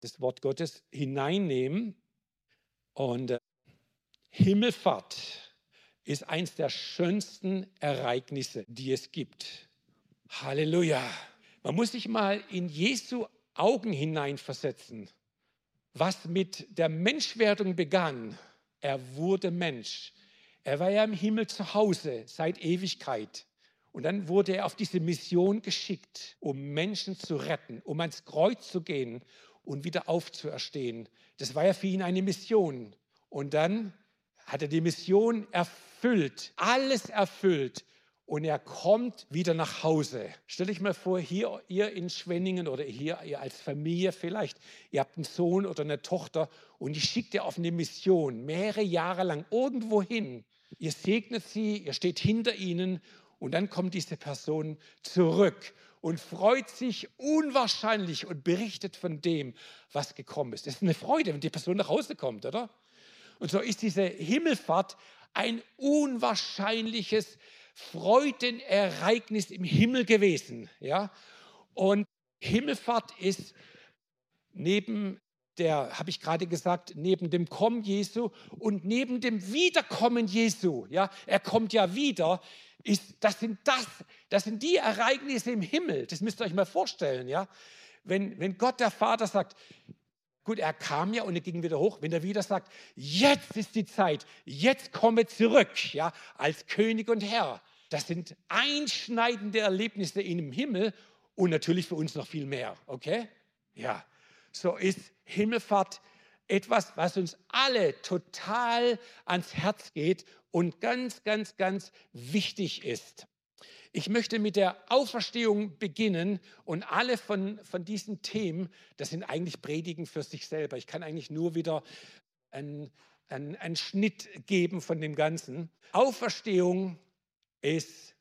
das Wort Gottes hineinnehmen. Und äh, Himmelfahrt ist eines der schönsten Ereignisse, die es gibt. Halleluja. Man muss sich mal in Jesu Augen hineinversetzen, was mit der Menschwerdung begann. Er wurde Mensch. Er war ja im Himmel zu Hause seit Ewigkeit. Und dann wurde er auf diese Mission geschickt, um Menschen zu retten, um ans Kreuz zu gehen und wieder aufzuerstehen. Das war ja für ihn eine Mission. Und dann hat er die Mission erfüllt, alles erfüllt. Und er kommt wieder nach Hause. Stell dich mal vor, hier ihr in Schwenningen oder hier ihr als Familie vielleicht, ihr habt einen Sohn oder eine Tochter und die schickt ihr auf eine Mission, mehrere Jahre lang irgendwo hin. Ihr segnet sie, ihr steht hinter ihnen und dann kommt diese Person zurück und freut sich unwahrscheinlich und berichtet von dem, was gekommen ist. Das ist eine Freude, wenn die Person nach Hause kommt, oder? Und so ist diese Himmelfahrt ein unwahrscheinliches Freudenereignis im Himmel gewesen. Ja? Und Himmelfahrt ist neben der, habe ich gerade gesagt, neben dem Kommen Jesu und neben dem Wiederkommen Jesu, ja, er kommt ja wieder, ist, das, sind das, das sind die Ereignisse im Himmel, das müsst ihr euch mal vorstellen, ja. Wenn, wenn Gott der Vater sagt, gut, er kam ja und er ging wieder hoch, wenn er wieder sagt, jetzt ist die Zeit, jetzt komme zurück, ja, als König und Herr, das sind einschneidende Erlebnisse in dem Himmel und natürlich für uns noch viel mehr, okay? Ja, so ist Himmelfahrt etwas, was uns alle total ans Herz geht und ganz, ganz, ganz wichtig ist. Ich möchte mit der Auferstehung beginnen und alle von, von diesen Themen, das sind eigentlich Predigen für sich selber. Ich kann eigentlich nur wieder einen, einen, einen Schnitt geben von dem Ganzen. Auferstehung ist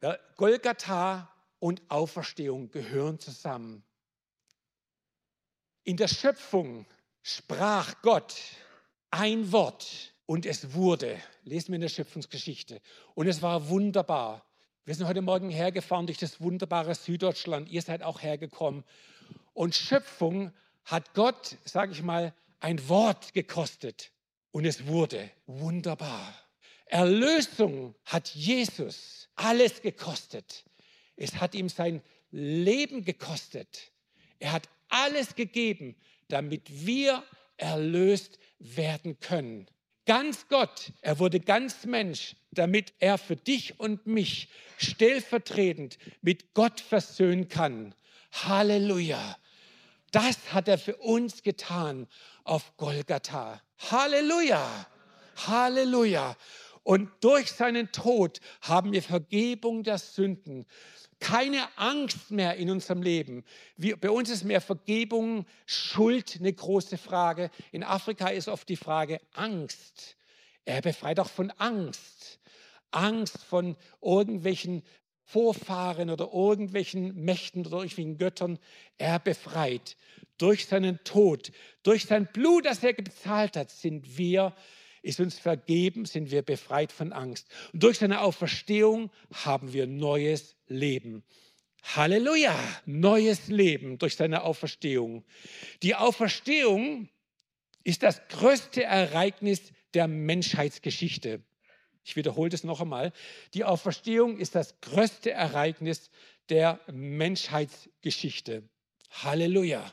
ja, Golgatha und Auferstehung gehören zusammen. In der Schöpfung sprach Gott ein Wort und es wurde, lesen wir in der Schöpfungsgeschichte, und es war wunderbar. Wir sind heute Morgen hergefahren durch das wunderbare Süddeutschland. Ihr seid auch hergekommen. Und Schöpfung hat Gott, sage ich mal, ein Wort gekostet. Und es wurde wunderbar. Erlösung hat Jesus alles gekostet. Es hat ihm sein Leben gekostet. Er hat alles gegeben, damit wir erlöst werden können ganz Gott, er wurde ganz Mensch, damit er für dich und mich stellvertretend mit Gott versöhnen kann. Halleluja. Das hat er für uns getan auf Golgatha. Halleluja. Halleluja. Und durch seinen Tod haben wir Vergebung der Sünden keine Angst mehr in unserem Leben. Wir, bei uns ist mehr Vergebung, Schuld eine große Frage. In Afrika ist oft die Frage Angst. Er befreit auch von Angst. Angst von irgendwelchen Vorfahren oder irgendwelchen Mächten oder irgendwelchen Göttern. Er befreit. Durch seinen Tod, durch sein Blut, das er bezahlt hat, sind wir ist uns vergeben, sind wir befreit von Angst. Und durch seine Auferstehung haben wir neues Leben. Halleluja, neues Leben durch seine Auferstehung. Die Auferstehung ist das größte Ereignis der Menschheitsgeschichte. Ich wiederhole das noch einmal. Die Auferstehung ist das größte Ereignis der Menschheitsgeschichte. Halleluja.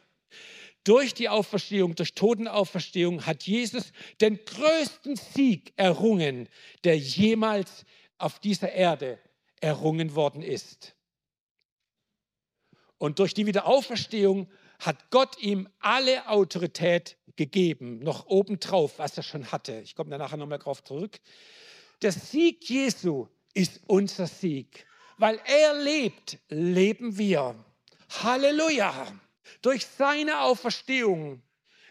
Durch die Auferstehung, durch Totenauferstehung hat Jesus den größten Sieg errungen, der jemals auf dieser Erde errungen worden ist. Und durch die Wiederauferstehung hat Gott ihm alle Autorität gegeben, noch obendrauf, was er schon hatte. Ich komme da nachher nochmal drauf zurück. Der Sieg Jesu ist unser Sieg. Weil er lebt, leben wir. Halleluja. Durch seine Auferstehung,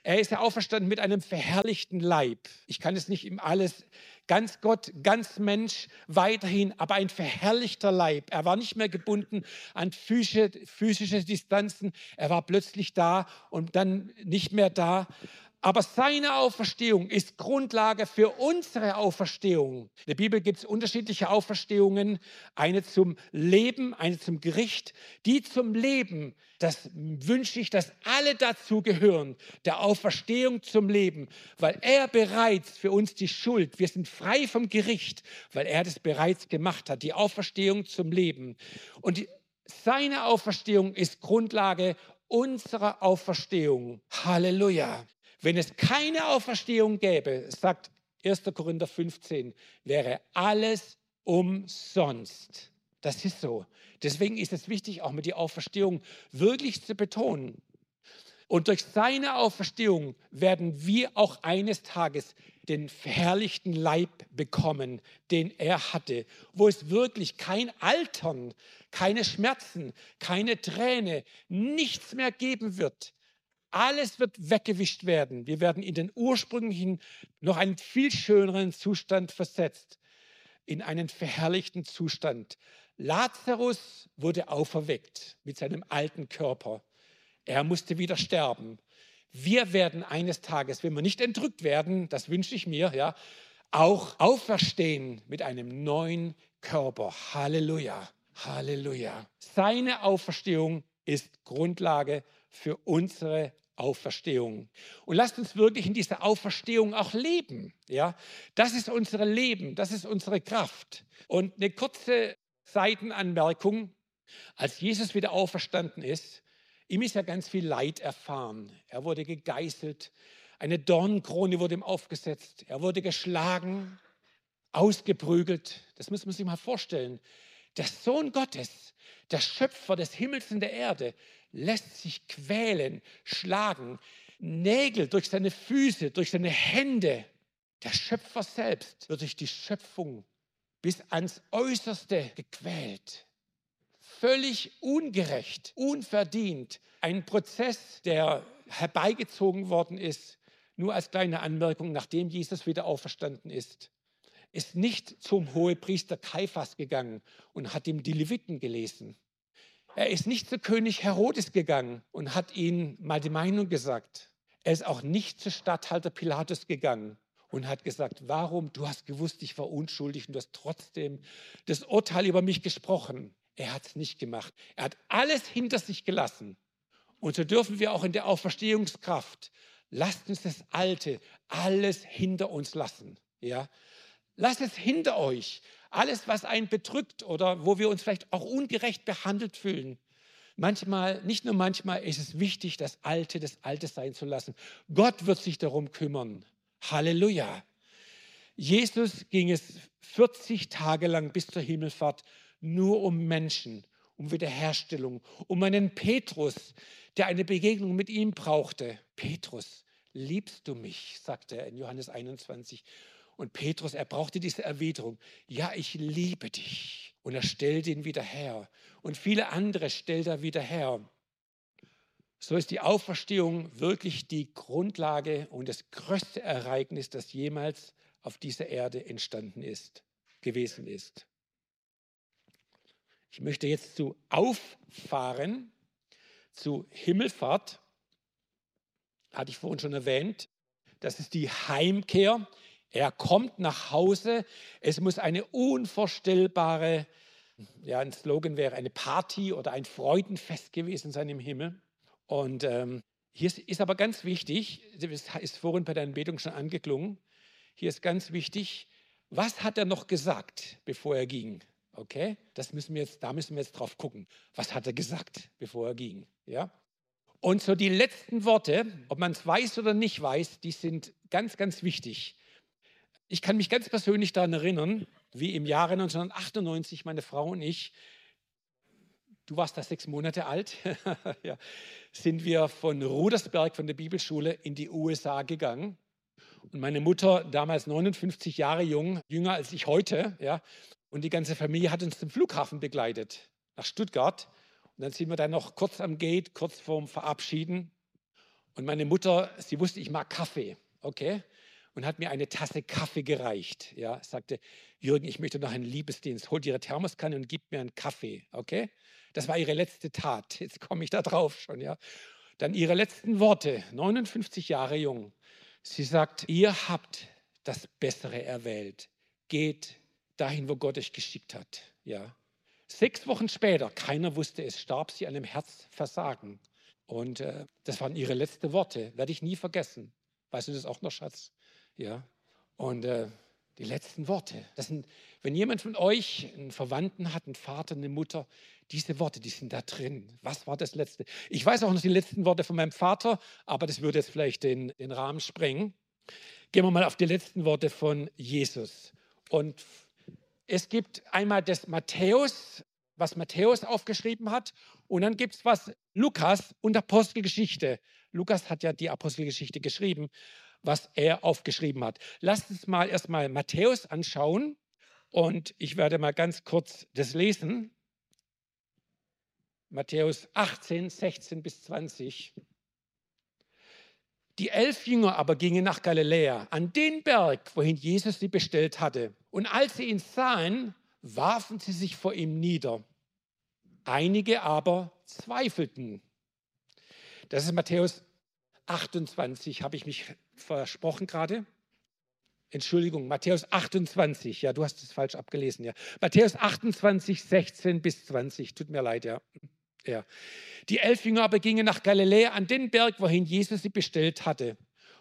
er ist ja auferstanden mit einem verherrlichten Leib. Ich kann es nicht ihm alles, ganz Gott, ganz Mensch, weiterhin, aber ein verherrlichter Leib. Er war nicht mehr gebunden an physische, physische Distanzen. Er war plötzlich da und dann nicht mehr da. Aber seine Auferstehung ist Grundlage für unsere Auferstehung. In der Bibel gibt es unterschiedliche Auferstehungen, eine zum Leben, eine zum Gericht. Die zum Leben, das wünsche ich, dass alle dazu gehören, der Auferstehung zum Leben, weil er bereits für uns die Schuld, wir sind frei vom Gericht, weil er das bereits gemacht hat, die Auferstehung zum Leben. Und die, seine Auferstehung ist Grundlage unserer Auferstehung. Halleluja. Wenn es keine Auferstehung gäbe, sagt 1. Korinther 15, wäre alles umsonst. Das ist so. Deswegen ist es wichtig, auch mit der Auferstehung wirklich zu betonen. Und durch seine Auferstehung werden wir auch eines Tages den verherrlichten Leib bekommen, den er hatte, wo es wirklich kein Altern, keine Schmerzen, keine Träne, nichts mehr geben wird. Alles wird weggewischt werden. Wir werden in den ursprünglichen, noch einen viel schöneren Zustand versetzt, in einen verherrlichten Zustand. Lazarus wurde auferweckt mit seinem alten Körper. Er musste wieder sterben. Wir werden eines Tages, wenn wir nicht entrückt werden, das wünsche ich mir, ja, auch auferstehen mit einem neuen Körper. Halleluja, Halleluja. Seine Auferstehung ist Grundlage für unsere Auferstehung. Und lasst uns wirklich in dieser Auferstehung auch leben. Ja? Das ist unser Leben, das ist unsere Kraft. Und eine kurze Seitenanmerkung. Als Jesus wieder auferstanden ist, ihm ist ja ganz viel Leid erfahren. Er wurde gegeißelt, eine Dornkrone wurde ihm aufgesetzt, er wurde geschlagen, ausgeprügelt. Das muss man sich mal vorstellen. Der Sohn Gottes, der Schöpfer des Himmels und der Erde, lässt sich quälen, schlagen, Nägel durch seine Füße, durch seine Hände. Der Schöpfer selbst wird durch die Schöpfung bis ans Äußerste gequält. Völlig ungerecht, unverdient. Ein Prozess, der herbeigezogen worden ist, nur als kleine Anmerkung, nachdem Jesus wieder auferstanden ist, ist nicht zum Hohepriester Kaiphas gegangen und hat ihm die Leviten gelesen. Er ist nicht zu König Herodes gegangen und hat ihm mal die Meinung gesagt. Er ist auch nicht zu Statthalter Pilatus gegangen und hat gesagt, warum, du hast gewusst, ich war unschuldig und du hast trotzdem das Urteil über mich gesprochen. Er hat es nicht gemacht. Er hat alles hinter sich gelassen. Und so dürfen wir auch in der Auferstehungskraft, lasst uns das Alte, alles hinter uns lassen. Ja? Lasst es hinter euch. Alles, was einen bedrückt oder wo wir uns vielleicht auch ungerecht behandelt fühlen. Manchmal, nicht nur manchmal, ist es wichtig, das Alte das Alte sein zu lassen. Gott wird sich darum kümmern. Halleluja. Jesus ging es 40 Tage lang bis zur Himmelfahrt nur um Menschen, um Wiederherstellung, um einen Petrus, der eine Begegnung mit ihm brauchte. Petrus, liebst du mich? sagte er in Johannes 21. Und Petrus, er brauchte diese Erwiderung. Ja, ich liebe dich. Und er stellt ihn wieder her. Und viele andere stellt er wieder her. So ist die Auferstehung wirklich die Grundlage und das größte Ereignis, das jemals auf dieser Erde entstanden ist, gewesen ist. Ich möchte jetzt zu auffahren, zu Himmelfahrt. Hatte ich vorhin schon erwähnt. Das ist die Heimkehr. Er kommt nach Hause. Es muss eine unvorstellbare, ja, ein Slogan wäre eine Party oder ein Freudenfest gewesen sein im Himmel. Und ähm, hier ist, aber ganz wichtig, das ist vorhin bei der Anbetung schon angeklungen, hier ist ganz wichtig, was hat er noch gesagt, bevor er ging? Okay, das müssen wir jetzt, da müssen wir jetzt drauf gucken. Was hat er gesagt, bevor er ging? Ja. Und so die letzten Worte, ob man es weiß oder nicht weiß, die sind ganz, ganz wichtig. Ich kann mich ganz persönlich daran erinnern, wie im Jahre 1998 meine Frau und ich, du warst da sechs Monate alt, ja, sind wir von Rudersberg, von der Bibelschule, in die USA gegangen. Und meine Mutter, damals 59 Jahre jung, jünger als ich heute, ja, und die ganze Familie hat uns zum Flughafen begleitet, nach Stuttgart. Und dann sind wir da noch kurz am Gate, kurz vorm Verabschieden. Und meine Mutter, sie wusste, ich mag Kaffee, okay? Und hat mir eine Tasse Kaffee gereicht. Ja, sagte, Jürgen, ich möchte noch einen Liebesdienst. Holt Ihre Thermoskanne und gibt mir einen Kaffee. Okay? Das war ihre letzte Tat. Jetzt komme ich da drauf schon. Ja. Dann ihre letzten Worte, 59 Jahre jung. Sie sagt, ihr habt das Bessere erwählt. Geht dahin, wo Gott euch geschickt hat. Ja. Sechs Wochen später, keiner wusste es, starb sie an einem Herzversagen. Und äh, das waren ihre letzten Worte, werde ich nie vergessen. Weißt du das auch noch, Schatz? Ja. Und äh, die letzten Worte. Das sind, wenn jemand von euch einen Verwandten hat, einen Vater, eine Mutter, diese Worte, die sind da drin. Was war das letzte? Ich weiß auch noch die letzten Worte von meinem Vater, aber das würde jetzt vielleicht den, den Rahmen sprengen. Gehen wir mal auf die letzten Worte von Jesus. Und es gibt einmal das Matthäus, was Matthäus aufgeschrieben hat, und dann gibt es was Lukas und Apostelgeschichte. Lukas hat ja die Apostelgeschichte geschrieben, was er aufgeschrieben hat. Lasst uns mal erstmal Matthäus anschauen und ich werde mal ganz kurz das lesen. Matthäus 18, 16 bis 20. Die elf Jünger aber gingen nach Galiläa, an den Berg, wohin Jesus sie bestellt hatte. Und als sie ihn sahen, warfen sie sich vor ihm nieder. Einige aber zweifelten. Das ist Matthäus 28, habe ich mich versprochen gerade. Entschuldigung, Matthäus 28, ja, du hast es falsch abgelesen, ja. Matthäus 28, 16 bis 20, tut mir leid, ja. ja. Die elf Jünger aber gingen nach Galiläa an den Berg, wohin Jesus sie bestellt hatte.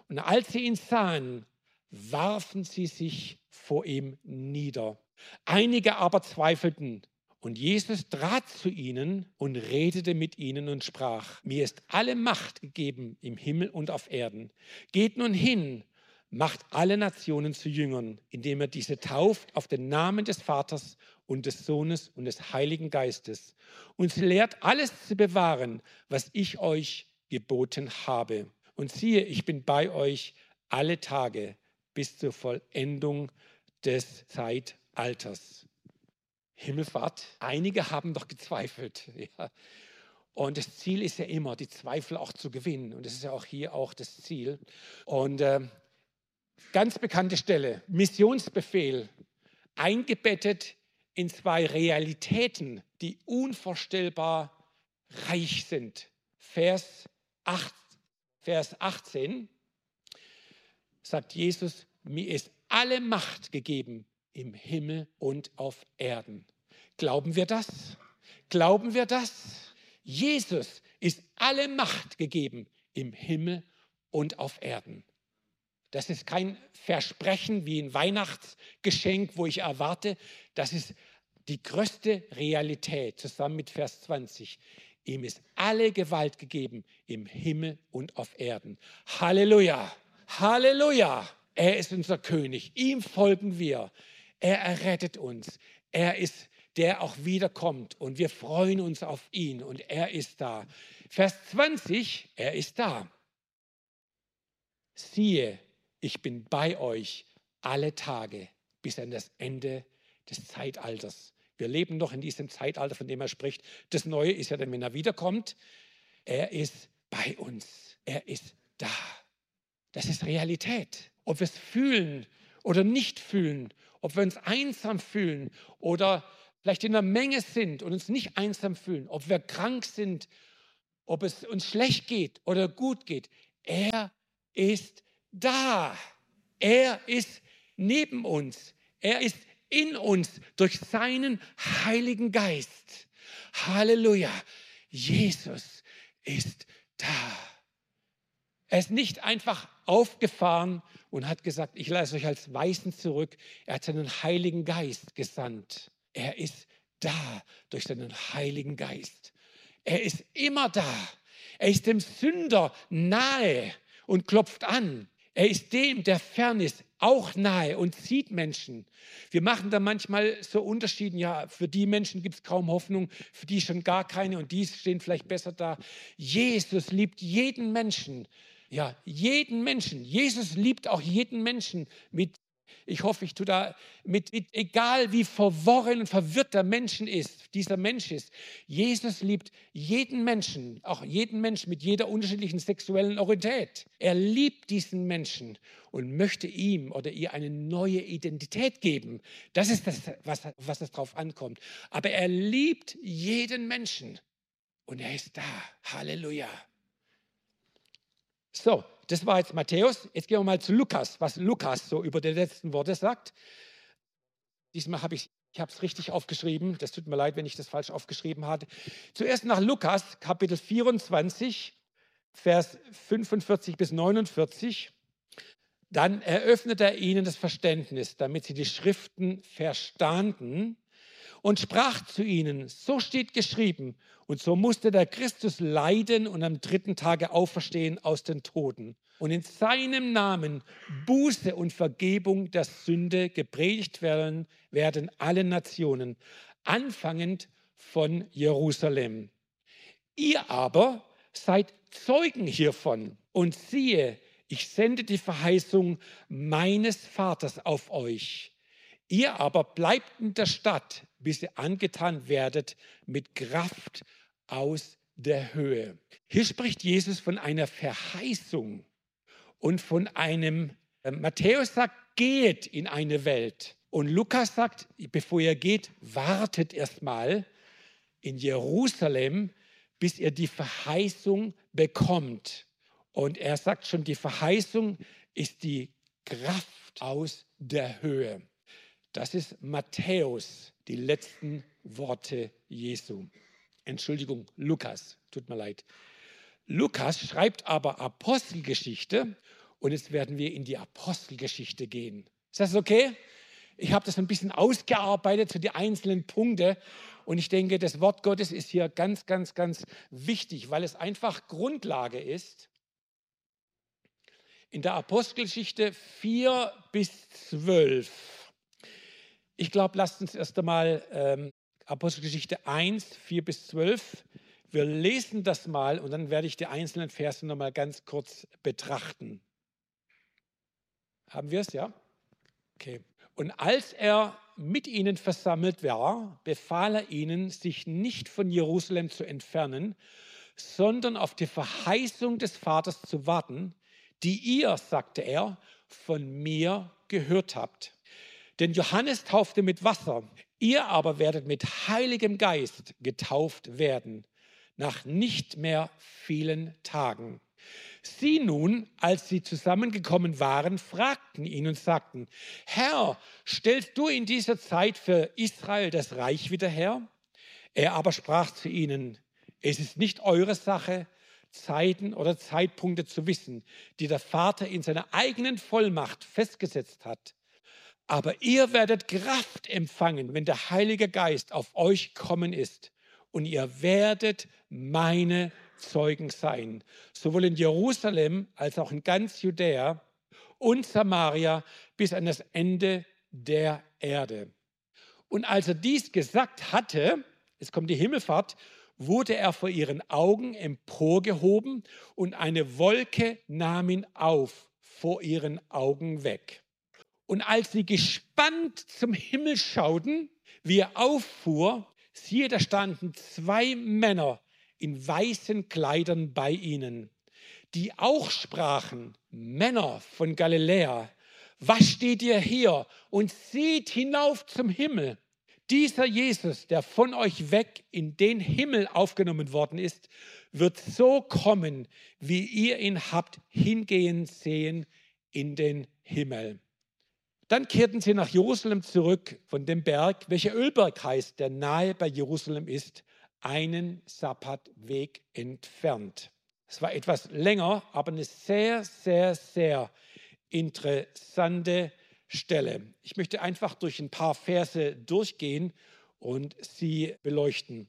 Und als sie ihn sahen, warfen sie sich vor ihm nieder. Einige aber zweifelten. Und Jesus trat zu ihnen und redete mit ihnen und sprach, mir ist alle Macht gegeben im Himmel und auf Erden. Geht nun hin, macht alle Nationen zu Jüngern, indem er diese tauft auf den Namen des Vaters und des Sohnes und des Heiligen Geistes und sie lehrt alles zu bewahren, was ich euch geboten habe. Und siehe, ich bin bei euch alle Tage bis zur Vollendung des Zeitalters. Himmelfahrt. Einige haben doch gezweifelt. Ja. Und das Ziel ist ja immer, die Zweifel auch zu gewinnen. Und das ist ja auch hier auch das Ziel. Und äh, ganz bekannte Stelle, Missionsbefehl, eingebettet in zwei Realitäten, die unvorstellbar reich sind. Vers, 8, Vers 18 sagt Jesus, mir ist alle Macht gegeben im Himmel und auf Erden. Glauben wir das? Glauben wir das? Jesus ist alle Macht gegeben im Himmel und auf Erden. Das ist kein Versprechen wie ein Weihnachtsgeschenk, wo ich erwarte. Das ist die größte Realität zusammen mit Vers 20. Ihm ist alle Gewalt gegeben im Himmel und auf Erden. Halleluja! Halleluja! Er ist unser König. Ihm folgen wir. Er errettet uns. Er ist der auch wiederkommt und wir freuen uns auf ihn und er ist da. Vers 20, er ist da. Siehe, ich bin bei euch alle Tage bis an das Ende des Zeitalters. Wir leben noch in diesem Zeitalter, von dem er spricht. Das Neue ist ja dann, wenn er wiederkommt. Er ist bei uns. Er ist da. Das ist Realität. Ob wir es fühlen oder nicht fühlen, ob wir uns einsam fühlen oder vielleicht in der Menge sind und uns nicht einsam fühlen, ob wir krank sind, ob es uns schlecht geht oder gut geht. Er ist da. Er ist neben uns. Er ist in uns durch seinen Heiligen Geist. Halleluja. Jesus ist da. Er ist nicht einfach aufgefahren und hat gesagt, ich lasse euch als Weißen zurück. Er hat seinen Heiligen Geist gesandt. Er ist da durch seinen Heiligen Geist. Er ist immer da. Er ist dem Sünder nahe und klopft an. Er ist dem, der fern ist, auch nahe und sieht Menschen. Wir machen da manchmal so Unterschiede. Ja, für die Menschen gibt es kaum Hoffnung, für die schon gar keine und die stehen vielleicht besser da. Jesus liebt jeden Menschen. Ja, jeden Menschen. Jesus liebt auch jeden Menschen mit ich hoffe, ich tue da mit, mit, egal wie verworren und verwirrt der Menschen ist, dieser Mensch ist. Jesus liebt jeden Menschen, auch jeden Menschen mit jeder unterschiedlichen sexuellen Orientät. Er liebt diesen Menschen und möchte ihm oder ihr eine neue Identität geben. Das ist das, was, was es drauf ankommt. Aber er liebt jeden Menschen und er ist da. Halleluja. So, das war jetzt Matthäus. Jetzt gehen wir mal zu Lukas, was Lukas so über die letzten Worte sagt. Diesmal habe ich ich habe es richtig aufgeschrieben. Das tut mir leid, wenn ich das falsch aufgeschrieben hatte. Zuerst nach Lukas, Kapitel 24, Vers 45 bis 49. Dann eröffnet er ihnen das Verständnis, damit sie die Schriften verstanden und sprach zu ihnen, so steht geschrieben, und so musste der Christus leiden und am dritten Tage auferstehen aus den Toden. Und in seinem Namen Buße und Vergebung der Sünde gepredigt werden, werden allen Nationen, anfangend von Jerusalem. Ihr aber seid Zeugen hiervon und siehe, ich sende die Verheißung meines Vaters auf euch. Ihr aber bleibt in der Stadt, bis ihr angetan werdet mit Kraft aus der Höhe. Hier spricht Jesus von einer Verheißung und von einem, äh, Matthäus sagt, geht in eine Welt. Und Lukas sagt, bevor ihr geht, wartet erstmal in Jerusalem, bis ihr die Verheißung bekommt. Und er sagt schon, die Verheißung ist die Kraft aus der Höhe. Das ist Matthäus, die letzten Worte Jesu. Entschuldigung, Lukas, tut mir leid. Lukas schreibt aber Apostelgeschichte und jetzt werden wir in die Apostelgeschichte gehen. Ist das okay? Ich habe das ein bisschen ausgearbeitet zu den einzelnen Punkten und ich denke, das Wort Gottes ist hier ganz, ganz, ganz wichtig, weil es einfach Grundlage ist. In der Apostelgeschichte 4 bis 12. Ich glaube, lasst uns erst einmal ähm, Apostelgeschichte 1, 4 bis 12. Wir lesen das mal und dann werde ich die einzelnen Verse nochmal ganz kurz betrachten. Haben wir es, ja? Okay. Und als er mit ihnen versammelt war, befahl er ihnen, sich nicht von Jerusalem zu entfernen, sondern auf die Verheißung des Vaters zu warten, die ihr, sagte er, von mir gehört habt. Denn Johannes taufte mit Wasser, ihr aber werdet mit heiligem Geist getauft werden, nach nicht mehr vielen Tagen. Sie nun, als sie zusammengekommen waren, fragten ihn und sagten, Herr, stellst du in dieser Zeit für Israel das Reich wieder her? Er aber sprach zu ihnen, es ist nicht eure Sache, Zeiten oder Zeitpunkte zu wissen, die der Vater in seiner eigenen Vollmacht festgesetzt hat. Aber ihr werdet Kraft empfangen, wenn der Heilige Geist auf euch kommen ist. Und ihr werdet meine Zeugen sein, sowohl in Jerusalem als auch in ganz Judäa und Samaria bis an das Ende der Erde. Und als er dies gesagt hatte, es kommt die Himmelfahrt, wurde er vor ihren Augen emporgehoben und eine Wolke nahm ihn auf vor ihren Augen weg. Und als sie gespannt zum Himmel schauten, wie er auffuhr, siehe, da standen zwei Männer in weißen Kleidern bei ihnen, die auch sprachen, Männer von Galiläa, was steht ihr hier und seht hinauf zum Himmel? Dieser Jesus, der von euch weg in den Himmel aufgenommen worden ist, wird so kommen, wie ihr ihn habt hingehen sehen in den Himmel. Dann kehrten sie nach Jerusalem zurück von dem Berg, welcher Ölberg heißt, der nahe bei Jerusalem ist, einen Sabbatweg entfernt. Es war etwas länger, aber eine sehr, sehr, sehr interessante Stelle. Ich möchte einfach durch ein paar Verse durchgehen und sie beleuchten.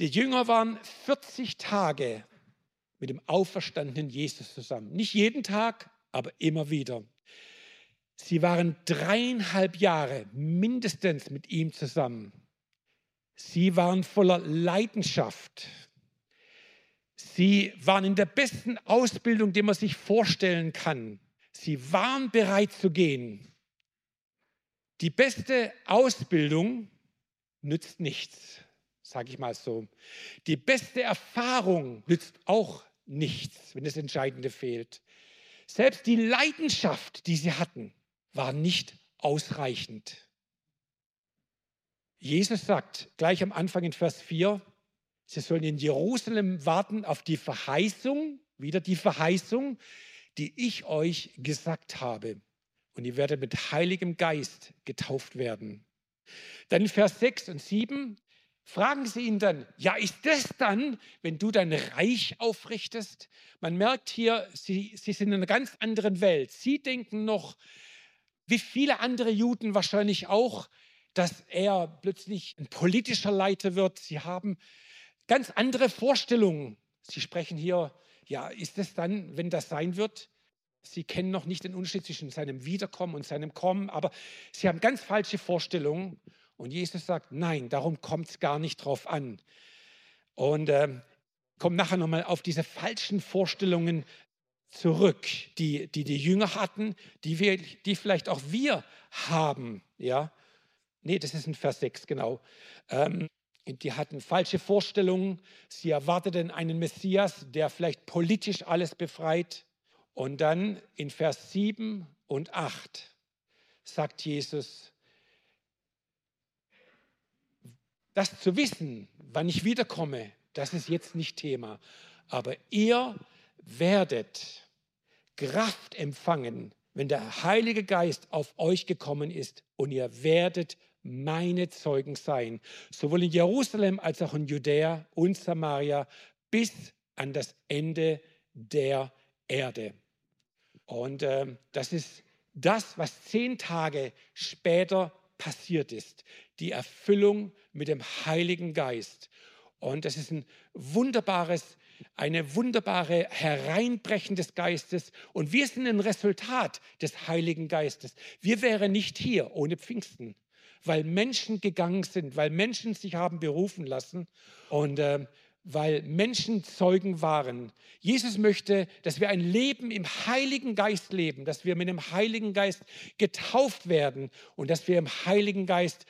Die Jünger waren 40 Tage mit dem auferstandenen Jesus zusammen. Nicht jeden Tag, aber immer wieder. Sie waren dreieinhalb Jahre mindestens mit ihm zusammen. Sie waren voller Leidenschaft. Sie waren in der besten Ausbildung, die man sich vorstellen kann. Sie waren bereit zu gehen. Die beste Ausbildung nützt nichts, sage ich mal so. Die beste Erfahrung nützt auch nichts, wenn das Entscheidende fehlt. Selbst die Leidenschaft, die sie hatten, war nicht ausreichend. Jesus sagt gleich am Anfang in Vers 4, Sie sollen in Jerusalem warten auf die Verheißung, wieder die Verheißung, die ich euch gesagt habe. Und ihr werdet mit Heiligem Geist getauft werden. Dann in Vers 6 und 7 fragen sie ihn dann, ja, ist das dann, wenn du dein Reich aufrichtest? Man merkt hier, sie, sie sind in einer ganz anderen Welt. Sie denken noch, wie viele andere Juden wahrscheinlich auch, dass er plötzlich ein politischer Leiter wird. Sie haben ganz andere Vorstellungen. Sie sprechen hier, ja, ist es dann, wenn das sein wird? Sie kennen noch nicht den Unterschied zwischen seinem Wiederkommen und seinem Kommen, aber sie haben ganz falsche Vorstellungen. Und Jesus sagt, nein, darum kommt es gar nicht drauf an. Und äh, kommt nachher nochmal auf diese falschen Vorstellungen zurück, die, die die Jünger hatten, die, wir, die vielleicht auch wir haben. Ja? Nee, das ist in Vers 6, genau. Ähm, die hatten falsche Vorstellungen. Sie erwarteten einen Messias, der vielleicht politisch alles befreit. Und dann in Vers 7 und 8 sagt Jesus, das zu wissen, wann ich wiederkomme, das ist jetzt nicht Thema. Aber ihr werdet Kraft empfangen, wenn der Heilige Geist auf euch gekommen ist und ihr werdet meine Zeugen sein, sowohl in Jerusalem als auch in Judäa und Samaria bis an das Ende der Erde. Und äh, das ist das, was zehn Tage später passiert ist. Die Erfüllung mit dem Heiligen Geist. Und das ist ein wunderbares, eine wunderbare Hereinbrechen des Geistes. Und wir sind ein Resultat des Heiligen Geistes. Wir wären nicht hier ohne Pfingsten, weil Menschen gegangen sind, weil Menschen sich haben berufen lassen. Und äh, weil Menschen Zeugen waren. Jesus möchte, dass wir ein Leben im Heiligen Geist leben, dass wir mit dem Heiligen Geist getauft werden und dass wir im Heiligen Geist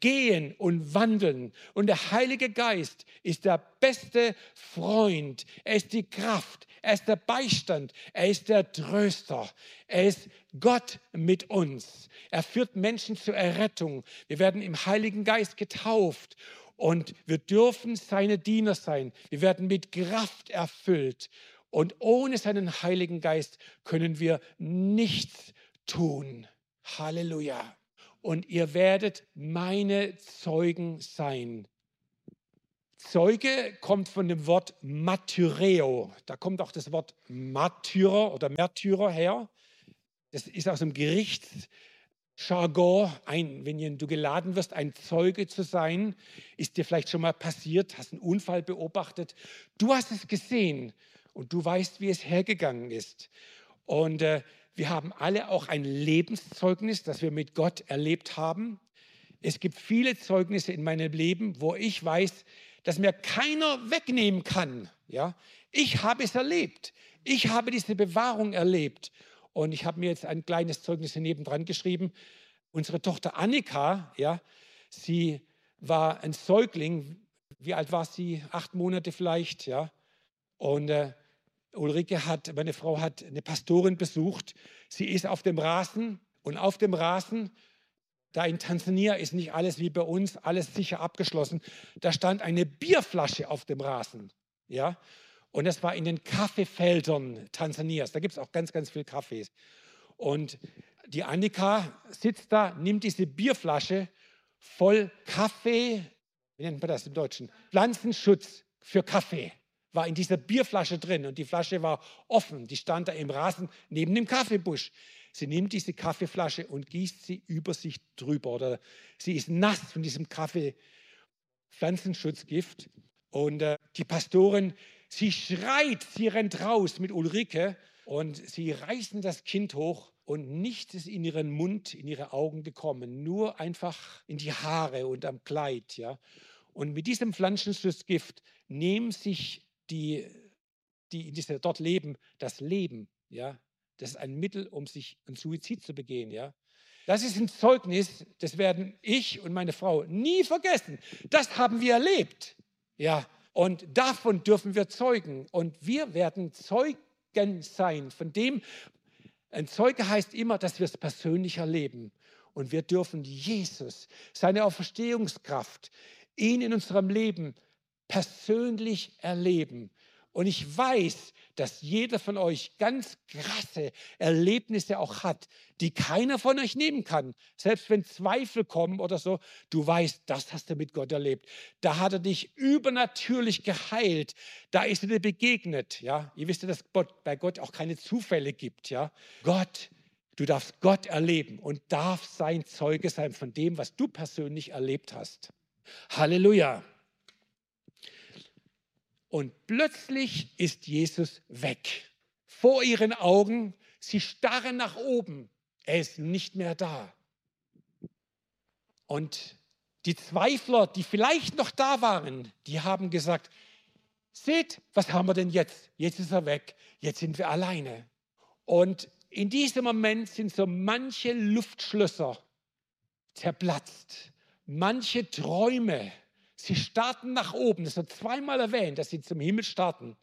gehen und wandeln. Und der Heilige Geist ist der beste Freund. Er ist die Kraft. Er ist der Beistand. Er ist der Tröster. Er ist Gott mit uns. Er führt Menschen zur Errettung. Wir werden im Heiligen Geist getauft. Und wir dürfen seine Diener sein. Wir werden mit Kraft erfüllt. Und ohne seinen Heiligen Geist können wir nichts tun. Halleluja. Und ihr werdet meine Zeugen sein. Zeuge kommt von dem Wort Martyreo. Da kommt auch das Wort Martyrer oder Märtyrer her. Das ist aus dem Gerichts, Jargon, ein, wenn du geladen wirst, ein Zeuge zu sein, ist dir vielleicht schon mal passiert, hast einen Unfall beobachtet. Du hast es gesehen und du weißt, wie es hergegangen ist. Und äh, wir haben alle auch ein Lebenszeugnis, das wir mit Gott erlebt haben. Es gibt viele Zeugnisse in meinem Leben, wo ich weiß, dass mir keiner wegnehmen kann. Ja? Ich habe es erlebt. Ich habe diese Bewahrung erlebt. Und ich habe mir jetzt ein kleines Zeugnis hier nebendran geschrieben. Unsere Tochter Annika, ja, sie war ein Säugling. Wie alt war sie? Acht Monate vielleicht, ja. Und äh, Ulrike hat, meine Frau hat eine Pastorin besucht. Sie ist auf dem Rasen und auf dem Rasen, da in Tansania ist nicht alles wie bei uns, alles sicher abgeschlossen. Da stand eine Bierflasche auf dem Rasen, ja. Und das war in den Kaffeefeldern Tansanias. Da gibt es auch ganz, ganz viel Kaffees. Und die Annika sitzt da, nimmt diese Bierflasche voll Kaffee, wie nennt man das im Deutschen? Pflanzenschutz für Kaffee war in dieser Bierflasche drin und die Flasche war offen. Die stand da im Rasen neben dem Kaffeebusch. Sie nimmt diese Kaffeeflasche und gießt sie über sich drüber oder sie ist nass von diesem Kaffee Pflanzenschutzgift und äh, die Pastorin Sie schreit, sie rennt raus mit Ulrike und sie reißen das Kind hoch und nichts ist in ihren Mund, in ihre Augen gekommen, nur einfach in die Haare und am Kleid. Ja? Und mit diesem Pflanzenschutzgift nehmen sich die, die in dieser, dort leben, das Leben. Ja? Das ist ein Mittel, um sich einen Suizid zu begehen. Ja? Das ist ein Zeugnis, das werden ich und meine Frau nie vergessen. Das haben wir erlebt. Ja, und davon dürfen wir zeugen. Und wir werden Zeugen sein von dem. Ein Zeuge heißt immer, dass wir es persönlich erleben. Und wir dürfen Jesus, seine Auferstehungskraft, ihn in unserem Leben persönlich erleben. Und ich weiß, dass jeder von euch ganz krasse Erlebnisse auch hat, die keiner von euch nehmen kann. Selbst wenn Zweifel kommen oder so, du weißt, das hast du mit Gott erlebt. Da hat er dich übernatürlich geheilt. Da ist er dir begegnet. Ja, ihr wisst ja, dass bei Gott auch keine Zufälle gibt. Ja, Gott Du darfst Gott erleben und darfst sein Zeuge sein von dem, was du persönlich erlebt hast. Halleluja. Und plötzlich ist Jesus weg. Vor ihren Augen, sie starren nach oben. Er ist nicht mehr da. Und die Zweifler, die vielleicht noch da waren, die haben gesagt, seht, was haben wir denn jetzt? Jetzt ist er weg, jetzt sind wir alleine. Und in diesem Moment sind so manche Luftschlösser zerplatzt, manche Träume, sie starten nach oben. Das wird zweimal erwähnt, dass sie zum Himmel starten.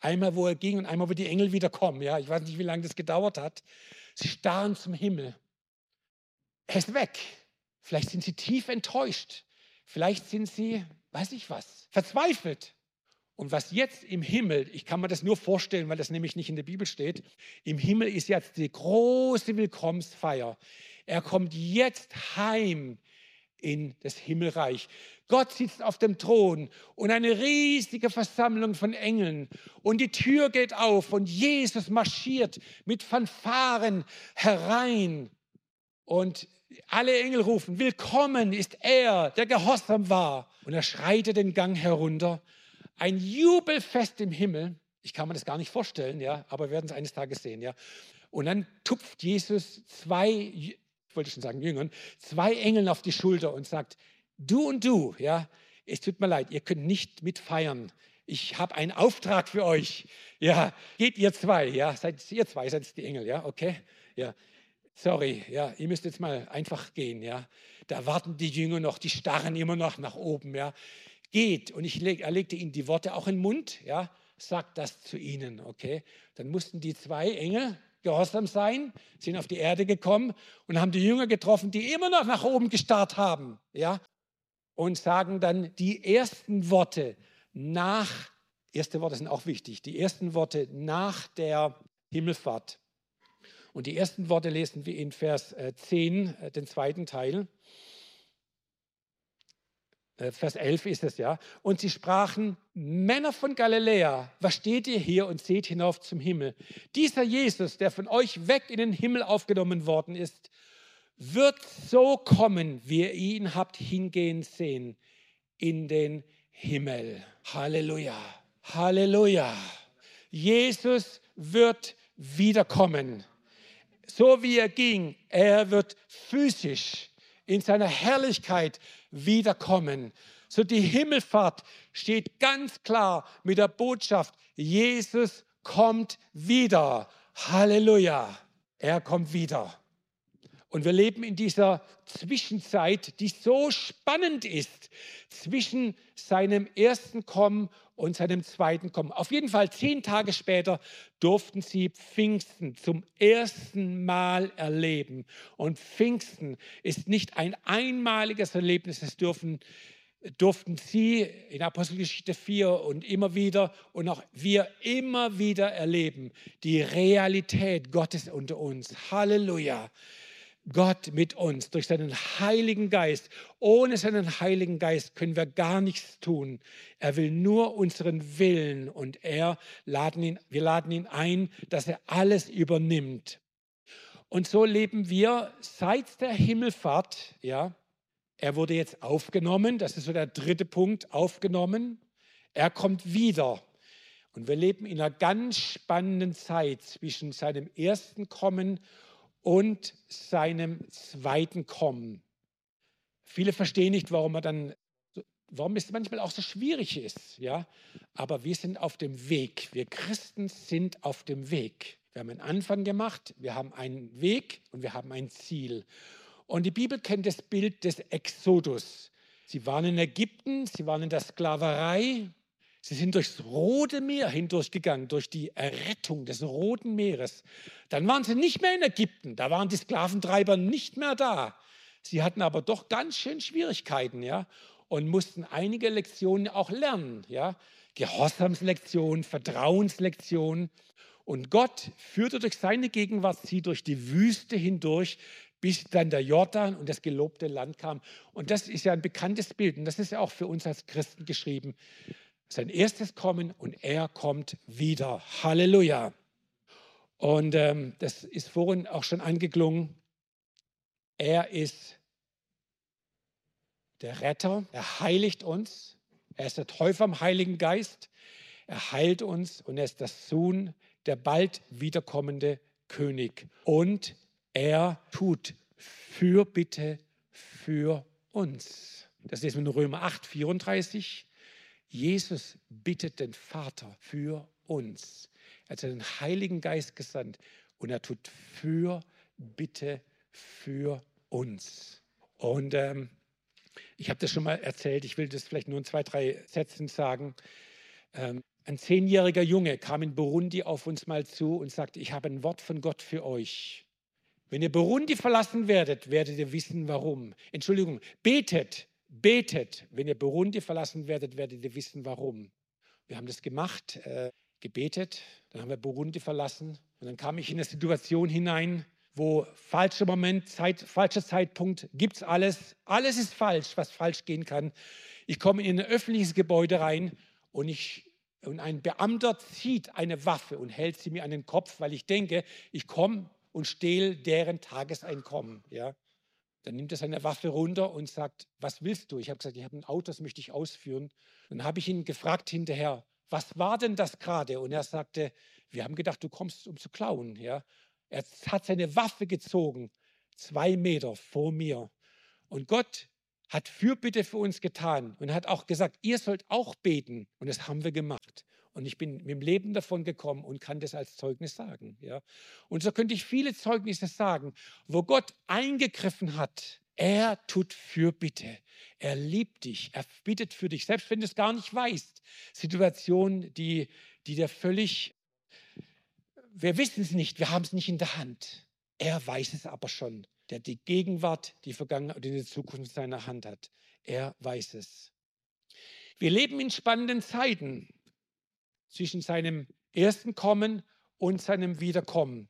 Einmal, wo er ging und einmal, wo die Engel wieder kommen. Ja, ich weiß nicht, wie lange das gedauert hat. Sie starren zum Himmel. Er ist weg. Vielleicht sind sie tief enttäuscht. Vielleicht sind sie, weiß ich was, verzweifelt. Und was jetzt im Himmel, ich kann mir das nur vorstellen, weil das nämlich nicht in der Bibel steht, im Himmel ist jetzt die große Willkommensfeier. Er kommt jetzt heim in das Himmelreich. Gott sitzt auf dem Thron und eine riesige Versammlung von Engeln. Und die Tür geht auf und Jesus marschiert mit Fanfaren herein. Und alle Engel rufen, willkommen ist er, der gehorsam war. Und er schreitet den Gang herunter ein Jubelfest im Himmel. Ich kann mir das gar nicht vorstellen, ja, aber wir werden es eines Tages sehen, ja. Und dann tupft Jesus zwei, wollte schon sagen Jüngern, zwei Engeln auf die Schulter und sagt, du und du, ja, es tut mir leid, ihr könnt nicht mitfeiern. Ich habe einen Auftrag für euch. Ja, geht ihr zwei, ja, seid ihr zwei, seid die Engel, ja, okay, ja. Sorry, ja, ihr müsst jetzt mal einfach gehen, ja. Da warten die Jünger noch, die starren immer noch nach oben, ja geht, und ich leg, er legte ihnen die Worte auch in den Mund, ja, sagt das zu ihnen, okay? Dann mussten die zwei Engel gehorsam sein, sind auf die Erde gekommen und haben die Jünger getroffen, die immer noch nach oben gestarrt haben, ja, und sagen dann die ersten Worte nach, erste Worte sind auch wichtig, die ersten Worte nach der Himmelfahrt. Und die ersten Worte lesen wir in Vers 10, äh, äh, den zweiten Teil. Äh, Vers 11 ist es ja. Und sie sprachen, Männer von Galiläa, was steht ihr hier und seht hinauf zum Himmel? Dieser Jesus, der von euch weg in den Himmel aufgenommen worden ist, wird so kommen, wie ihr ihn habt hingehen sehen, in den Himmel. Halleluja. Halleluja. Jesus wird wiederkommen. So wie er ging, er wird physisch in seiner Herrlichkeit wiederkommen. So die Himmelfahrt steht ganz klar mit der Botschaft, Jesus kommt wieder. Halleluja. Er kommt wieder. Und wir leben in dieser Zwischenzeit, die so spannend ist, zwischen seinem ersten Kommen und seinem zweiten Kommen. Auf jeden Fall zehn Tage später durften sie Pfingsten zum ersten Mal erleben. Und Pfingsten ist nicht ein einmaliges Erlebnis, es dürfen durften sie in Apostelgeschichte 4 und immer wieder und auch wir immer wieder erleben, die Realität Gottes unter uns. Halleluja. Gott mit uns durch seinen Heiligen Geist. Ohne seinen Heiligen Geist können wir gar nichts tun. Er will nur unseren Willen und er laden ihn, wir laden ihn ein, dass er alles übernimmt. Und so leben wir seit der Himmelfahrt, ja. Er wurde jetzt aufgenommen, das ist so der dritte Punkt, aufgenommen. Er kommt wieder. Und wir leben in einer ganz spannenden Zeit zwischen seinem ersten Kommen und und seinem zweiten Kommen. Viele verstehen nicht, warum er dann, warum es manchmal auch so schwierig ist, ja. Aber wir sind auf dem Weg. Wir Christen sind auf dem Weg. Wir haben einen Anfang gemacht, wir haben einen Weg und wir haben ein Ziel. Und die Bibel kennt das Bild des Exodus. Sie waren in Ägypten, sie waren in der Sklaverei, Sie sind durchs Rote Meer hindurchgegangen, durch die Errettung des Roten Meeres. Dann waren sie nicht mehr in Ägypten, da waren die Sklaventreiber nicht mehr da. Sie hatten aber doch ganz schön Schwierigkeiten, ja. und mussten einige Lektionen auch lernen. Ja? Gehorsamslektionen, Vertrauenslektionen. Und Gott führte durch seine Gegenwart sie durch die Wüste hindurch, bis dann der Jordan und das gelobte Land kam. Und das ist ja ein bekanntes Bild und das ist ja auch für uns als Christen geschrieben. Sein erstes Kommen und er kommt wieder. Halleluja. Und ähm, das ist vorhin auch schon angeklungen. Er ist der Retter, er heiligt uns, er ist der Täufer am Heiligen Geist, er heilt uns und er ist das Sohn, der bald wiederkommende König. Und er tut Fürbitte für uns. Das lesen wir in Römer 8, 34. Jesus bittet den Vater für uns. Er hat den Heiligen Geist gesandt und er tut Fürbitte für uns. Und ähm, ich habe das schon mal erzählt, ich will das vielleicht nur in zwei, drei Sätzen sagen. Ähm, ein zehnjähriger Junge kam in Burundi auf uns mal zu und sagte, ich habe ein Wort von Gott für euch. Wenn ihr Burundi verlassen werdet, werdet ihr wissen, warum. Entschuldigung, betet, betet. Wenn ihr Burundi verlassen werdet, werdet ihr wissen, warum. Wir haben das gemacht, äh, gebetet, dann haben wir Burundi verlassen und dann kam ich in eine Situation hinein, wo falscher Moment, Zeit, falscher Zeitpunkt, gibt es alles. Alles ist falsch, was falsch gehen kann. Ich komme in ein öffentliches Gebäude rein und, ich, und ein Beamter zieht eine Waffe und hält sie mir an den Kopf, weil ich denke, ich komme und stehle deren Tageseinkommen. Ja? Dann nimmt er seine Waffe runter und sagt, was willst du? Ich habe gesagt, ich habe ein Auto, das möchte ich ausführen. Dann habe ich ihn gefragt hinterher, was war denn das gerade? Und er sagte, wir haben gedacht, du kommst, um zu klauen. Ja? Er hat seine Waffe gezogen, zwei Meter vor mir. Und Gott hat Fürbitte für uns getan und hat auch gesagt, ihr sollt auch beten. Und das haben wir gemacht. Und ich bin mit dem Leben davon gekommen und kann das als Zeugnis sagen. Ja? Und so könnte ich viele Zeugnisse sagen, wo Gott eingegriffen hat. Er tut Fürbitte. Er liebt dich. Er bittet für dich, selbst wenn du es gar nicht weißt. Situationen, die, die dir völlig wir wissen es nicht, wir haben es nicht in der Hand. Er weiß es aber schon, der die Gegenwart, die Vergangenheit und die Zukunft in seiner Hand hat. Er weiß es. Wir leben in spannenden Zeiten zwischen seinem ersten Kommen und seinem Wiederkommen.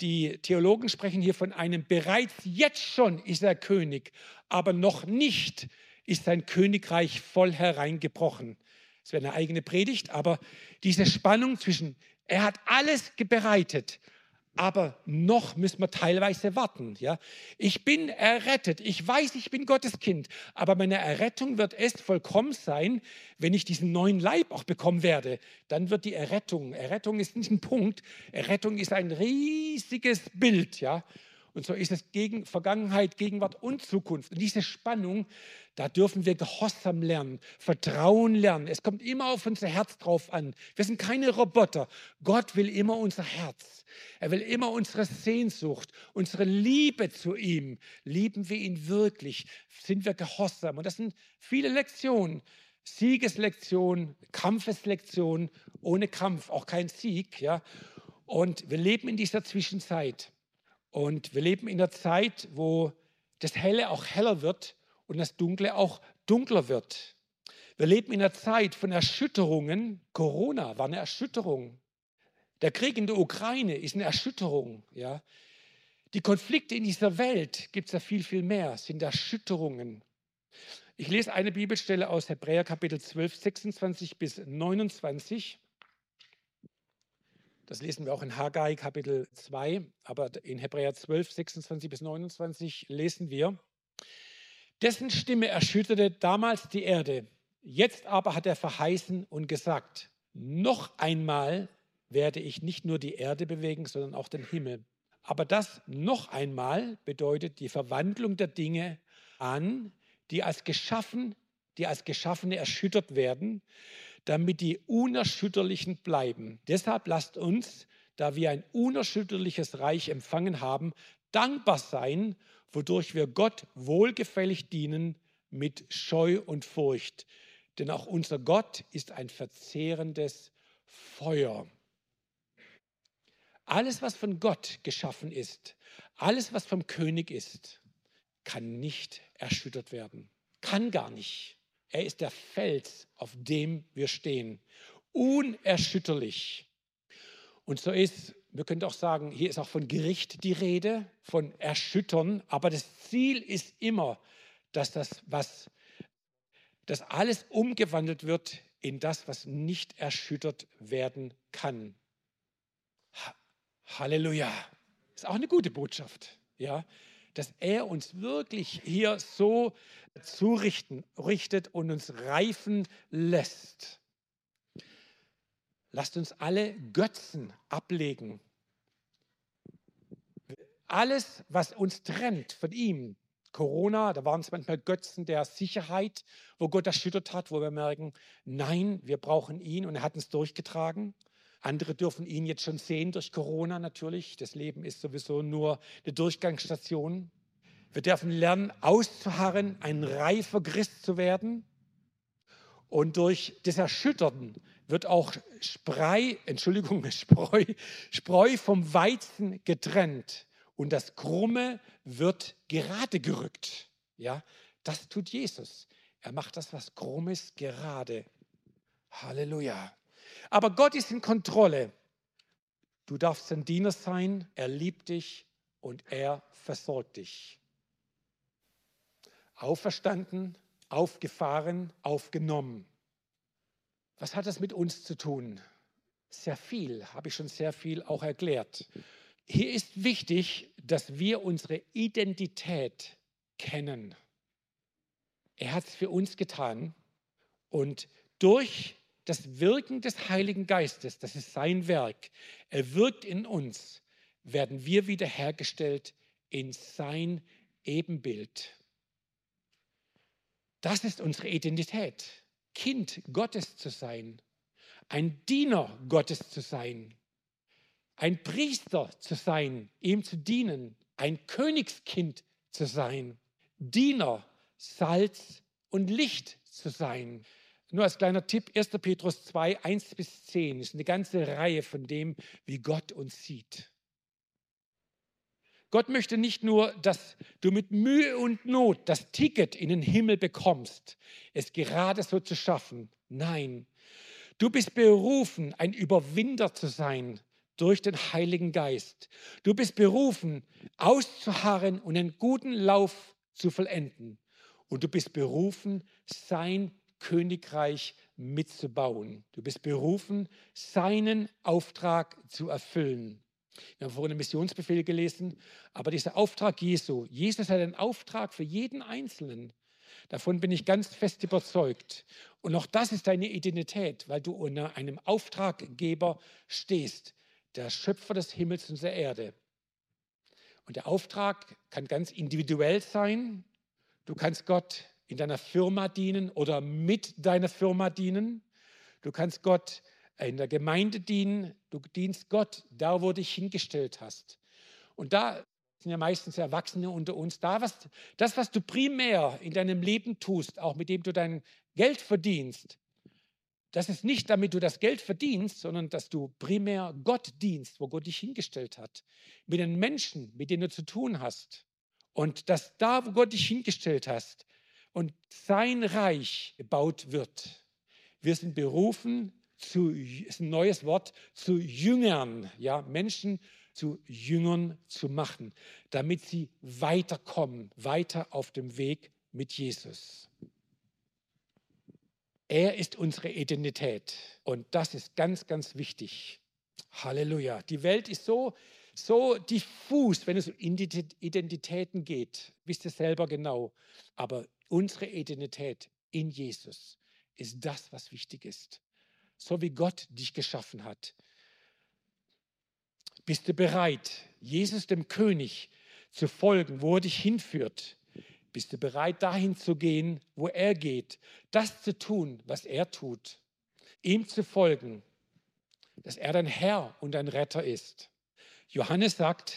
Die Theologen sprechen hier von einem bereits jetzt schon ist er König, aber noch nicht ist sein Königreich voll hereingebrochen. Das wäre eine eigene Predigt, aber diese Spannung zwischen er hat alles bereitet, aber noch müssen wir teilweise warten. Ja? Ich bin errettet. Ich weiß, ich bin Gottes Kind. Aber meine Errettung wird erst vollkommen sein, wenn ich diesen neuen Leib auch bekommen werde. Dann wird die Errettung. Errettung ist nicht ein Punkt. Errettung ist ein riesiges Bild. Ja? Und so ist es gegen Vergangenheit, Gegenwart und Zukunft. Und diese Spannung, da dürfen wir Gehorsam lernen, Vertrauen lernen. Es kommt immer auf unser Herz drauf an. Wir sind keine Roboter. Gott will immer unser Herz. Er will immer unsere Sehnsucht, unsere Liebe zu ihm. Lieben wir ihn wirklich? Sind wir gehorsam? Und das sind viele Lektionen. Siegeslektionen, Kampfeslektionen, ohne Kampf auch kein Sieg. Ja? Und wir leben in dieser Zwischenzeit. Und wir leben in einer Zeit, wo das Helle auch heller wird und das Dunkle auch dunkler wird. Wir leben in einer Zeit von Erschütterungen. Corona war eine Erschütterung. Der Krieg in der Ukraine ist eine Erschütterung. Ja? Die Konflikte in dieser Welt gibt es ja viel, viel mehr, sind Erschütterungen. Ich lese eine Bibelstelle aus Hebräer Kapitel 12, 26 bis 29. Das lesen wir auch in Haggai Kapitel 2, aber in Hebräer 12, 26 bis 29 lesen wir, dessen Stimme erschütterte damals die Erde. Jetzt aber hat er verheißen und gesagt, noch einmal werde ich nicht nur die Erde bewegen, sondern auch den Himmel. Aber das noch einmal bedeutet die Verwandlung der Dinge an, die als geschaffen, die als Geschaffene erschüttert werden, damit die Unerschütterlichen bleiben. Deshalb lasst uns, da wir ein unerschütterliches Reich empfangen haben, dankbar sein wodurch wir Gott wohlgefällig dienen mit Scheu und Furcht. Denn auch unser Gott ist ein verzehrendes Feuer. Alles, was von Gott geschaffen ist, alles, was vom König ist, kann nicht erschüttert werden. Kann gar nicht. Er ist der Fels, auf dem wir stehen. Unerschütterlich. Und so ist, wir können auch sagen, hier ist auch von Gericht die Rede, von Erschüttern. Aber das Ziel ist immer, dass das, was, dass alles umgewandelt wird in das, was nicht erschüttert werden kann. Halleluja. Ist auch eine gute Botschaft, ja, dass er uns wirklich hier so zurichten, richtet und uns reifen lässt. Lasst uns alle Götzen ablegen. Alles, was uns trennt von ihm, Corona, da waren es manchmal Götzen der Sicherheit, wo Gott erschüttert hat, wo wir merken, nein, wir brauchen ihn und er hat uns durchgetragen. Andere dürfen ihn jetzt schon sehen durch Corona natürlich. Das Leben ist sowieso nur eine Durchgangsstation. Wir dürfen lernen, auszuharren, ein reifer Christ zu werden. Und durch das Erschüttern wird auch Sprei, Entschuldigung, Spreu, Spreu vom Weizen getrennt und das Krumme wird gerade gerückt. Ja, das tut Jesus. Er macht das, was krumm ist, gerade. Halleluja. Aber Gott ist in Kontrolle. Du darfst sein Diener sein, er liebt dich und er versorgt dich. Auferstanden, aufgefahren, aufgenommen. Was hat das mit uns zu tun? Sehr viel, habe ich schon sehr viel auch erklärt. Hier ist wichtig, dass wir unsere Identität kennen. Er hat es für uns getan und durch das Wirken des Heiligen Geistes, das ist sein Werk, er wirkt in uns, werden wir wiederhergestellt in sein Ebenbild. Das ist unsere Identität, Kind Gottes zu sein, ein Diener Gottes zu sein, ein Priester zu sein, ihm zu dienen, ein Königskind zu sein, Diener, Salz und Licht zu sein. Nur als kleiner Tipp, 1. Petrus 2, 1 bis 10 ist eine ganze Reihe von dem, wie Gott uns sieht. Gott möchte nicht nur, dass du mit Mühe und Not das Ticket in den Himmel bekommst, es gerade so zu schaffen. Nein, du bist berufen, ein Überwinder zu sein durch den Heiligen Geist. Du bist berufen, auszuharren und einen guten Lauf zu vollenden. Und du bist berufen, sein Königreich mitzubauen. Du bist berufen, seinen Auftrag zu erfüllen. Wir haben vorhin einen Missionsbefehl gelesen, aber dieser Auftrag Jesu, Jesus hat einen Auftrag für jeden Einzelnen. Davon bin ich ganz fest überzeugt. Und auch das ist deine Identität, weil du unter einem Auftraggeber stehst der Schöpfer des Himmels und der Erde. Und der Auftrag kann ganz individuell sein. Du kannst Gott in deiner Firma dienen oder mit deiner Firma dienen. Du kannst Gott in der Gemeinde dienen. Du dienst Gott da, wo du dich hingestellt hast. Und da sind ja meistens Erwachsene unter uns. Da, was, das, was du primär in deinem Leben tust, auch mit dem du dein Geld verdienst, das ist nicht, damit du das Geld verdienst, sondern dass du primär Gott dienst, wo Gott dich hingestellt hat. Mit den Menschen, mit denen du zu tun hast. Und dass da, wo Gott dich hingestellt hast und sein Reich gebaut wird. Wir sind berufen, zu, ist ein neues Wort, zu Jüngern, ja, Menschen zu Jüngern zu machen, damit sie weiterkommen, weiter auf dem Weg mit Jesus. Er ist unsere Identität. Und das ist ganz, ganz wichtig. Halleluja. Die Welt ist so, so diffus, wenn es um Identitäten geht. Wisst ihr selber genau. Aber unsere Identität in Jesus ist das, was wichtig ist. So wie Gott dich geschaffen hat. Bist du bereit, Jesus dem König zu folgen, wo er dich hinführt? Bist du bereit, dahin zu gehen, wo er geht, das zu tun, was er tut, ihm zu folgen, dass er dein Herr und dein Retter ist? Johannes sagt,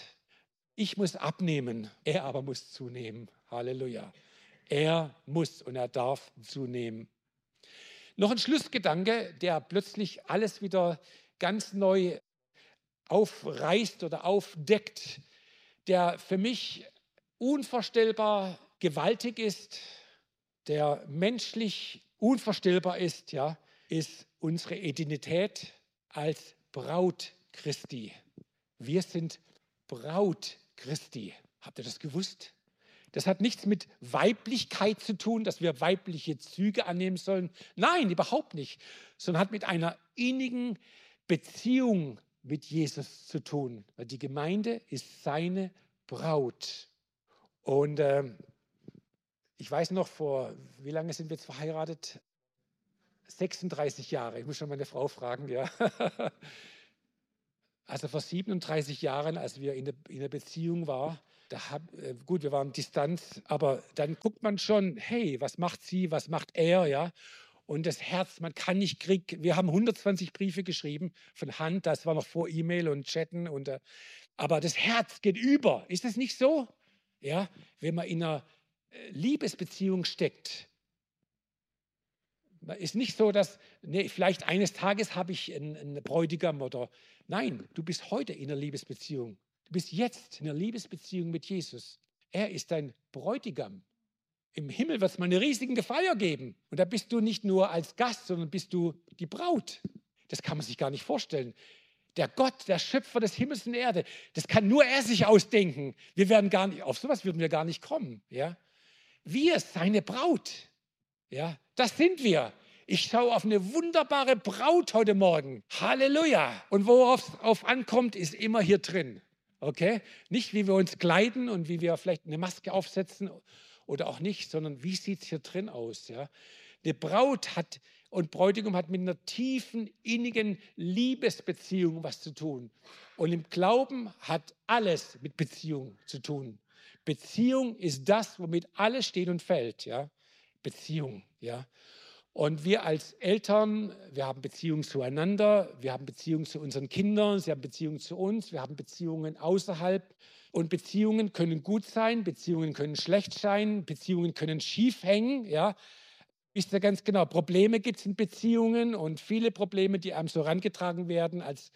ich muss abnehmen, er aber muss zunehmen. Halleluja. Er muss und er darf zunehmen. Noch ein Schlussgedanke, der plötzlich alles wieder ganz neu aufreißt oder aufdeckt, der für mich unvorstellbar gewaltig ist. der menschlich unvorstellbar ist, ja, ist unsere Identität als Braut Christi. Wir sind Braut Christi. Habt ihr das gewusst? Das hat nichts mit Weiblichkeit zu tun, dass wir weibliche Züge annehmen sollen. Nein, überhaupt nicht. Sondern hat mit einer innigen Beziehung mit Jesus zu tun. Weil die Gemeinde ist seine Braut. Und äh, ich weiß noch, vor wie lange sind wir jetzt verheiratet? 36 Jahre. Ich muss schon meine Frau fragen, ja. Also vor 37 Jahren, als wir in der, in der Beziehung waren, hab, äh, gut, wir waren Distanz, aber dann guckt man schon, hey, was macht sie, was macht er, ja? Und das Herz, man kann nicht kriegen. Wir haben 120 Briefe geschrieben von Hand, das war noch vor E-Mail und Chatten. Und, äh, aber das Herz geht über. Ist das nicht so? Ja, wenn man in einer äh, Liebesbeziehung steckt, ist nicht so, dass nee, vielleicht eines Tages habe ich einen, einen Bräutigam oder nein, du bist heute in einer Liebesbeziehung. Du bist jetzt in einer Liebesbeziehung mit Jesus. Er ist dein Bräutigam. Im Himmel wird es mal eine riesige Feier geben. Und da bist du nicht nur als Gast, sondern bist du die Braut. Das kann man sich gar nicht vorstellen. Der Gott, der Schöpfer des Himmels und Erde, das kann nur er sich ausdenken. Wir werden gar nicht, auf sowas würden wir gar nicht kommen. Ja? Wir, seine Braut. Ja, das sind wir. Ich schaue auf eine wunderbare Braut heute Morgen. Halleluja. Und worauf es ankommt, ist immer hier drin. Okay? Nicht, wie wir uns kleiden und wie wir vielleicht eine Maske aufsetzen oder auch nicht, sondern wie sieht es hier drin aus? Ja? Eine Braut hat und Bräutigam hat mit einer tiefen, innigen Liebesbeziehung was zu tun. Und im Glauben hat alles mit Beziehung zu tun. Beziehung ist das, womit alles steht und fällt. Ja? Beziehung. Ja? Und wir als Eltern, wir haben Beziehungen zueinander, wir haben Beziehungen zu unseren Kindern, sie haben Beziehungen zu uns, wir haben Beziehungen außerhalb. Und Beziehungen können gut sein, Beziehungen können schlecht sein, Beziehungen können schief hängen. Ja? Wisst ihr ganz genau, Probleme gibt es in Beziehungen und viele Probleme, die einem so herangetragen werden als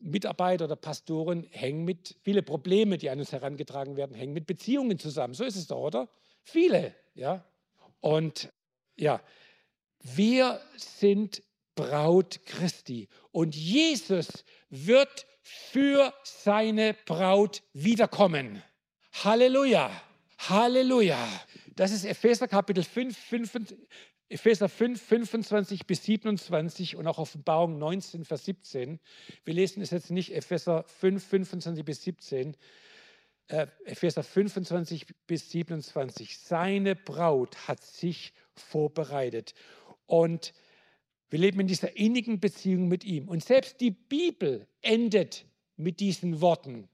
Mitarbeiter oder Pastoren, hängen mit, viele Probleme, die an herangetragen werden, hängen mit Beziehungen zusammen. So ist es doch, oder? Viele, ja. Und ja, wir sind Braut Christi und Jesus wird für seine Braut wiederkommen. Halleluja, Halleluja. Das ist Epheser Kapitel 5, 5, Epheser 5, 25 bis 27 und auch Offenbarung 19, Vers 17. Wir lesen es jetzt nicht Epheser 5, 25 bis 17. Äh, Epheser 25 bis 27. Seine Braut hat sich vorbereitet. Und wir leben in dieser innigen Beziehung mit ihm. Und selbst die Bibel endet mit diesen Worten.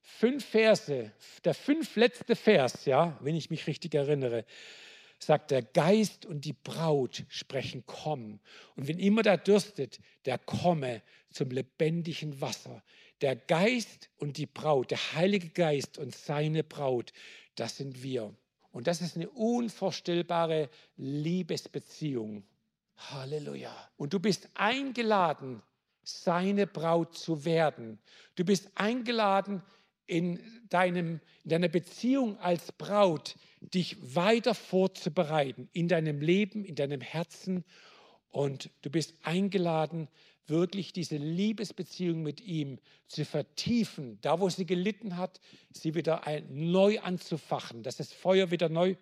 Fünf Verse, der fünf letzte Vers, ja, wenn ich mich richtig erinnere, sagt der Geist und die Braut sprechen, komm. Und wenn immer der dürstet, der komme zum lebendigen Wasser. Der Geist und die Braut, der Heilige Geist und seine Braut, das sind wir. Und das ist eine unvorstellbare Liebesbeziehung. Halleluja. Und du bist eingeladen, seine Braut zu werden. Du bist eingeladen, in, deinem, in deiner Beziehung als Braut dich weiter vorzubereiten, in deinem Leben, in deinem Herzen. Und du bist eingeladen, wirklich diese Liebesbeziehung mit ihm zu vertiefen, da wo sie gelitten hat, sie wieder neu anzufachen, dass das Feuer wieder neu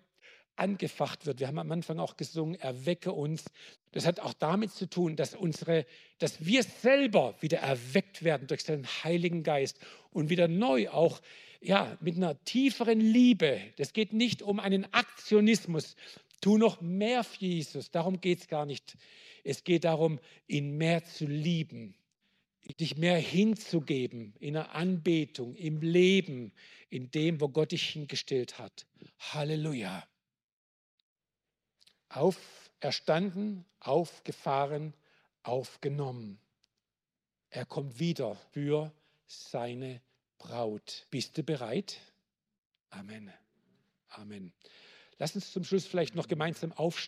angefacht wird. Wir haben am Anfang auch gesungen, erwecke uns. Das hat auch damit zu tun, dass, unsere, dass wir selber wieder erweckt werden durch seinen Heiligen Geist und wieder neu auch ja, mit einer tieferen Liebe. Das geht nicht um einen Aktionismus. Tu noch mehr für Jesus. Darum geht es gar nicht. Es geht darum, ihn mehr zu lieben, dich mehr hinzugeben in der Anbetung, im Leben, in dem, wo Gott dich hingestellt hat. Halleluja auferstanden, aufgefahren, aufgenommen. Er kommt wieder für seine Braut. Bist du bereit? Amen. Amen. Lass uns zum Schluss vielleicht noch gemeinsam aufstehen.